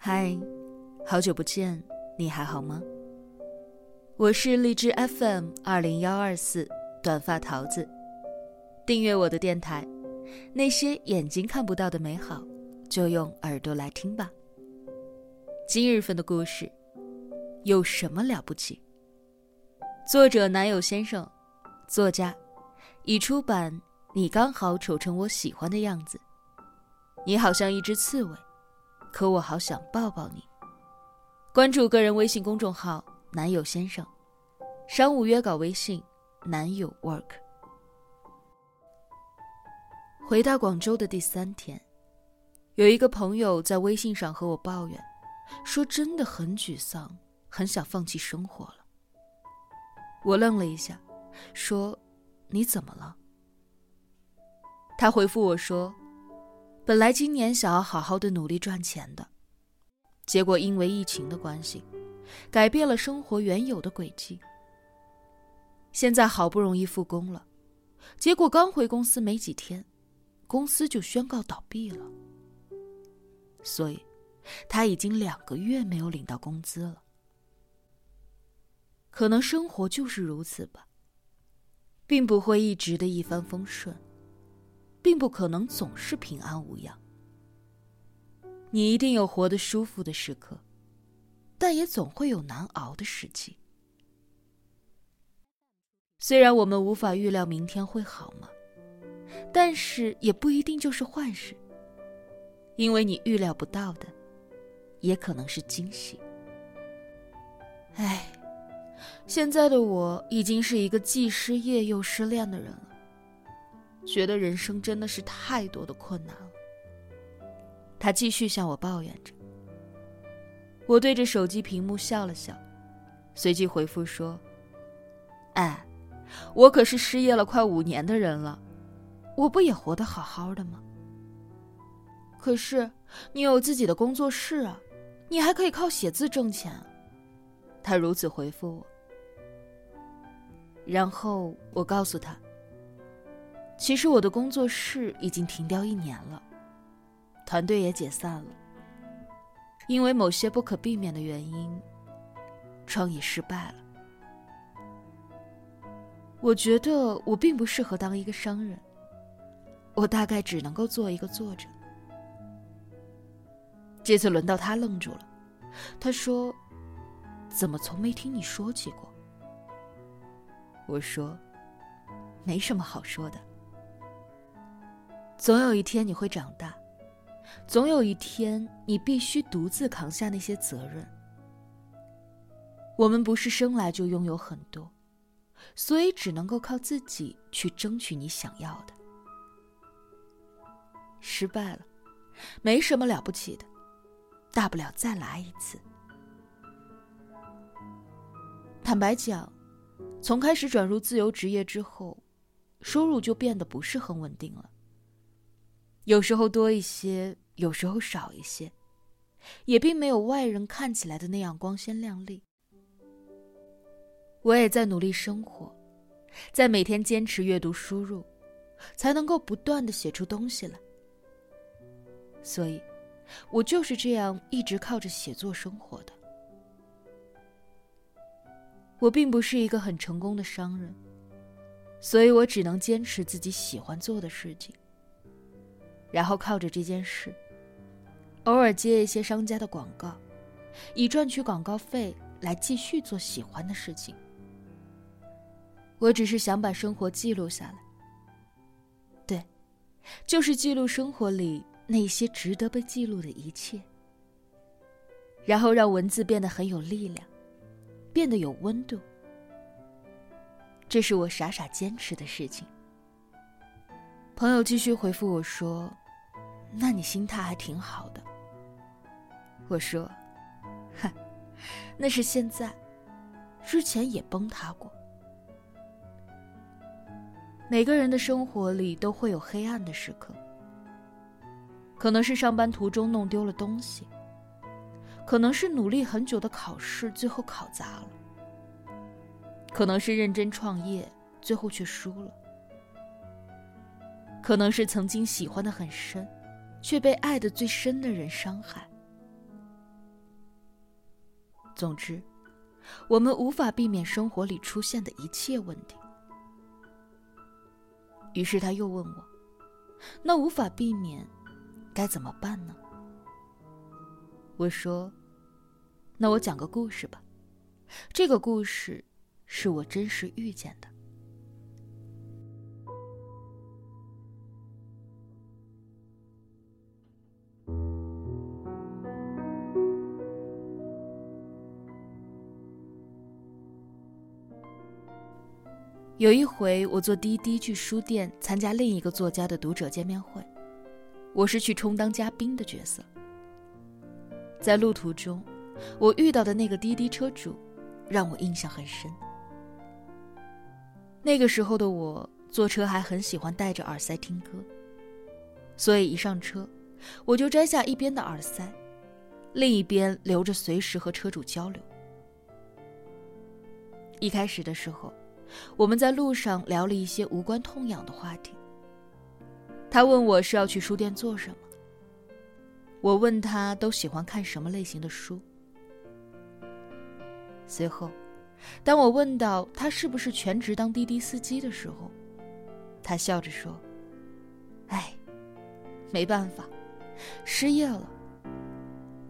嗨，好久不见，你还好吗？我是荔枝 FM 二零幺二四短发桃子，订阅我的电台，那些眼睛看不到的美好，就用耳朵来听吧。今日份的故事有什么了不起？作者男友先生，作家，已出版。你刚好丑成我喜欢的样子，你好像一只刺猬，可我好想抱抱你。关注个人微信公众号“男友先生”，商务约稿微信“男友 work”。回到广州的第三天，有一个朋友在微信上和我抱怨，说真的很沮丧，很想放弃生活了。我愣了一下，说：“你怎么了？”他回复我说：“本来今年想要好好的努力赚钱的，结果因为疫情的关系，改变了生活原有的轨迹。现在好不容易复工了，结果刚回公司没几天，公司就宣告倒闭了。所以，他已经两个月没有领到工资了。可能生活就是如此吧，并不会一直的一帆风顺。”并不可能总是平安无恙。你一定有活得舒服的时刻，但也总会有难熬的时期。虽然我们无法预料明天会好吗？但是也不一定就是坏事，因为你预料不到的，也可能是惊喜。唉，现在的我已经是一个既失业又失恋的人了。觉得人生真的是太多的困难了。他继续向我抱怨着。我对着手机屏幕笑了笑，随即回复说：“哎，我可是失业了快五年的人了，我不也活得好好的吗？可是你有自己的工作室啊，你还可以靠写字挣钱。”他如此回复我。然后我告诉他。其实我的工作室已经停掉一年了，团队也解散了，因为某些不可避免的原因，创业失败了。我觉得我并不适合当一个商人，我大概只能够做一个作者。这次轮到他愣住了，他说：“怎么从没听你说起过？”我说：“没什么好说的。”总有一天你会长大，总有一天你必须独自扛下那些责任。我们不是生来就拥有很多，所以只能够靠自己去争取你想要的。失败了，没什么了不起的，大不了再来一次。坦白讲，从开始转入自由职业之后，收入就变得不是很稳定了。有时候多一些，有时候少一些，也并没有外人看起来的那样光鲜亮丽。我也在努力生活，在每天坚持阅读输入，才能够不断的写出东西来。所以，我就是这样一直靠着写作生活的。我并不是一个很成功的商人，所以我只能坚持自己喜欢做的事情。然后靠着这件事，偶尔接一些商家的广告，以赚取广告费来继续做喜欢的事情。我只是想把生活记录下来，对，就是记录生活里那些值得被记录的一切，然后让文字变得很有力量，变得有温度。这是我傻傻坚持的事情。朋友继续回复我说：“那你心态还挺好的。”我说：“哼，那是现在，之前也崩塌过。每个人的生活里都会有黑暗的时刻，可能是上班途中弄丢了东西，可能是努力很久的考试最后考砸了，可能是认真创业最后却输了。”可能是曾经喜欢的很深，却被爱的最深的人伤害。总之，我们无法避免生活里出现的一切问题。于是他又问我：“那无法避免，该怎么办呢？”我说：“那我讲个故事吧。这个故事是我真实遇见的。”有一回，我坐滴滴去书店参加另一个作家的读者见面会，我是去充当嘉宾的角色。在路途中，我遇到的那个滴滴车主，让我印象很深。那个时候的我坐车还很喜欢戴着耳塞听歌，所以一上车，我就摘下一边的耳塞，另一边留着随时和车主交流。一开始的时候。我们在路上聊了一些无关痛痒的话题。他问我是要去书店做什么。我问他都喜欢看什么类型的书。随后，当我问到他是不是全职当滴滴司机的时候，他笑着说：“哎，没办法，失业了，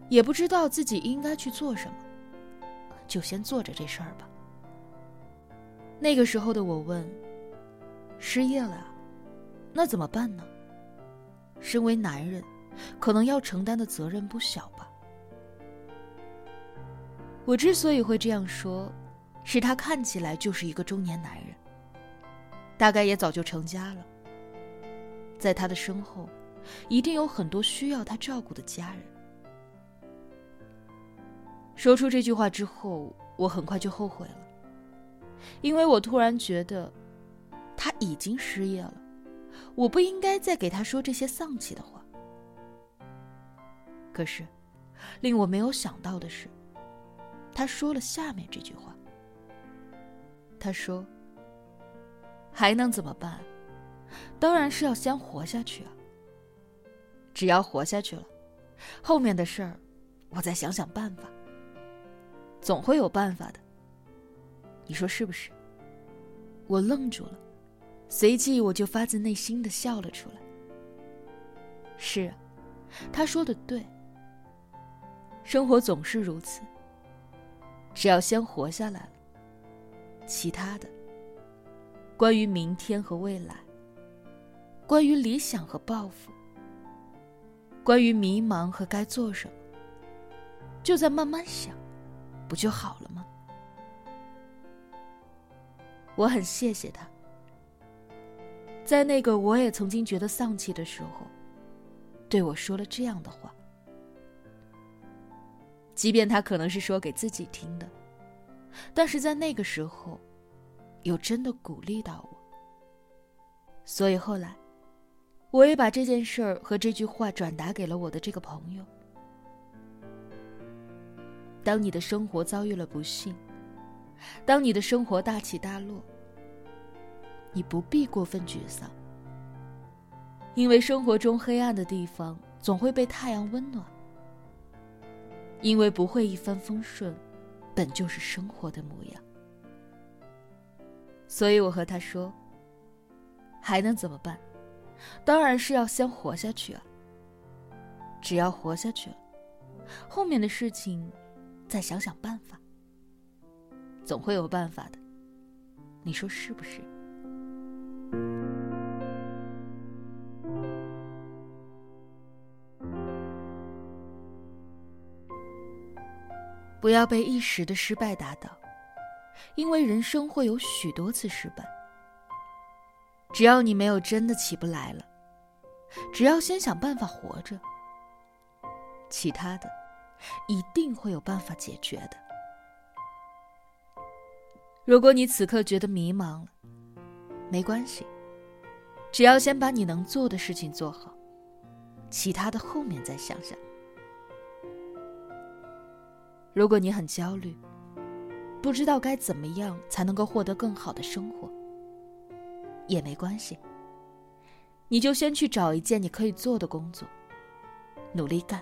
也不知道自己应该去做什么，就先做着这事儿吧。”那个时候的我问：“失业了，那怎么办呢？”身为男人，可能要承担的责任不小吧。我之所以会这样说，是他看起来就是一个中年男人，大概也早就成家了。在他的身后，一定有很多需要他照顾的家人。说出这句话之后，我很快就后悔了。因为我突然觉得，他已经失业了，我不应该再给他说这些丧气的话。可是，令我没有想到的是，他说了下面这句话。他说：“还能怎么办？当然是要先活下去啊。只要活下去了，后面的事儿，我再想想办法。总会有办法的。”你说是不是？我愣住了，随即我就发自内心的笑了出来。是，他说的对。生活总是如此，只要先活下来了，其他的，关于明天和未来，关于理想和抱负，关于迷茫和该做什么，就在慢慢想，不就好了吗？我很谢谢他，在那个我也曾经觉得丧气的时候，对我说了这样的话。即便他可能是说给自己听的，但是在那个时候，又真的鼓励到我。所以后来，我也把这件事儿和这句话转达给了我的这个朋友。当你的生活遭遇了不幸，当你的生活大起大落，你不必过分沮丧，因为生活中黑暗的地方总会被太阳温暖。因为不会一帆风顺，本就是生活的模样。所以我和他说：“还能怎么办？当然是要先活下去啊！只要活下去了，后面的事情再想想办法。”总会有办法的，你说是不是？不要被一时的失败打倒，因为人生会有许多次失败。只要你没有真的起不来了，只要先想办法活着，其他的一定会有办法解决的。如果你此刻觉得迷茫了，没关系，只要先把你能做的事情做好，其他的后面再想想。如果你很焦虑，不知道该怎么样才能够获得更好的生活，也没关系，你就先去找一件你可以做的工作，努力干，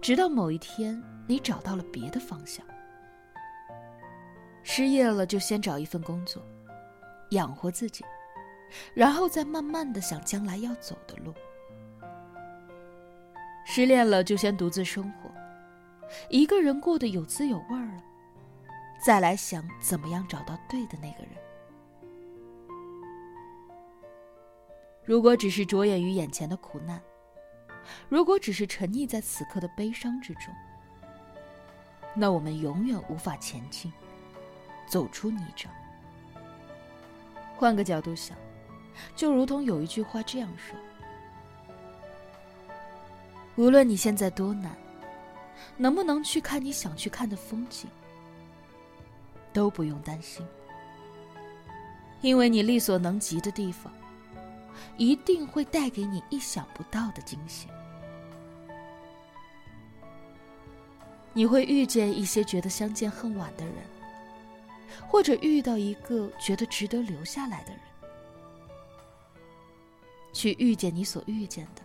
直到某一天你找到了别的方向。失业了就先找一份工作，养活自己，然后再慢慢的想将来要走的路。失恋了就先独自生活，一个人过得有滋有味了，再来想怎么样找到对的那个人。如果只是着眼于眼前的苦难，如果只是沉溺在此刻的悲伤之中，那我们永远无法前进，走出泥沼。换个角度想，就如同有一句话这样说。无论你现在多难，能不能去看你想去看的风景，都不用担心，因为你力所能及的地方，一定会带给你意想不到的惊喜。你会遇见一些觉得相见恨晚的人，或者遇到一个觉得值得留下来的人，去遇见你所遇见的。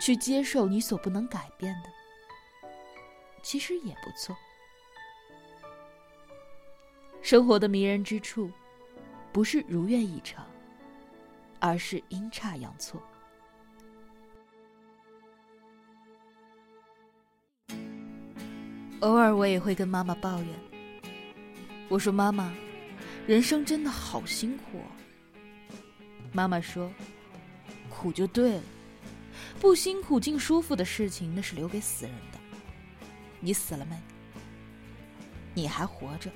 去接受你所不能改变的，其实也不错。生活的迷人之处，不是如愿以偿，而是阴差阳错。偶尔我也会跟妈妈抱怨，我说：“妈妈，人生真的好辛苦。”妈妈说：“苦就对了。”不辛苦竟舒服的事情，那是留给死人的。你死了没？你还活着，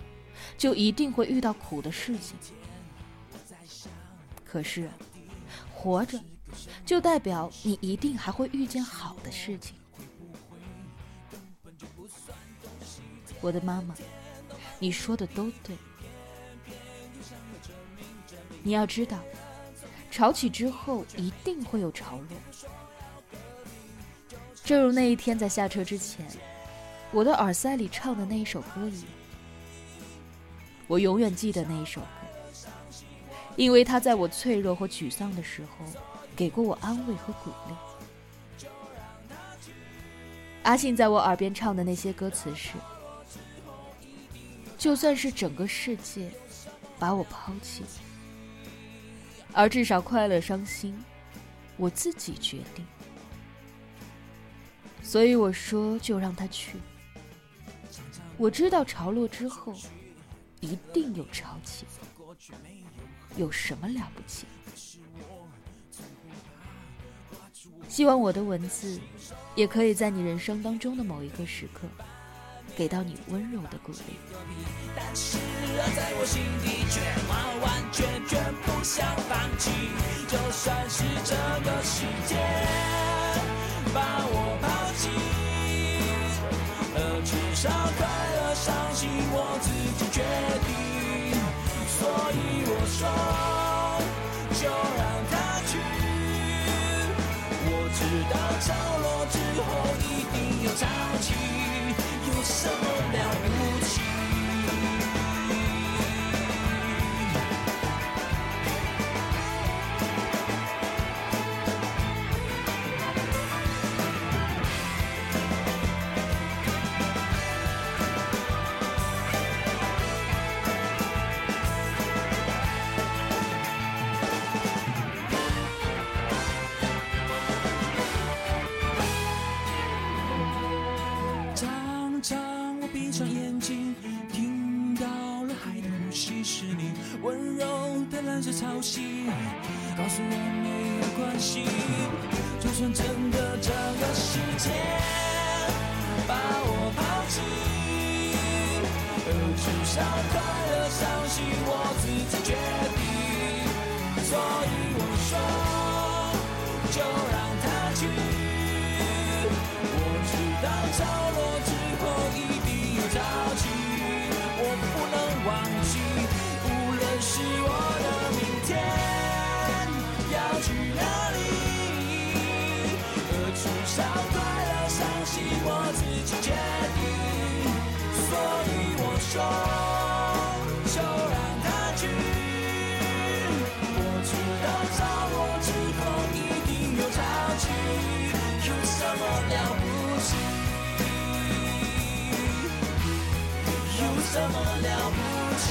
就一定会遇到苦的事情。可是，活着，就代表你一定还会遇见好的事情。我的妈妈，你说的都对。你要知道，潮起之后一定会有潮落。正如那一天在下车之前，我的耳塞里唱的那一首歌一样，我永远记得那一首歌，因为他在我脆弱或沮丧的时候，给过我安慰和鼓励。阿信在我耳边唱的那些歌词是：就算是整个世界把我抛弃，而至少快乐伤心，我自己决定。所以我说，就让他去。我知道潮落之后，一定有潮起。有什么了不起？希望我的文字，也可以在你人生当中的某一个时刻，给到你温柔的鼓励。就算是这个世界把我抛至少快乐、伤心，我自己决定。所以我说，就让它去。我知道潮落之后一定有潮起，有什么了不起？告诉我没有关系，就算真的这个世界把我抛弃，至少快乐伤心我自己决定。所以我说，就让它去。我知道潮落之后一定有潮起，我不能忘记，无论是我的明天要。去哪里？至少快乐、伤心，我自己决定。所以我说，就让它去。我知道潮落之后一定有潮起，有什么了不起？有什么了不起？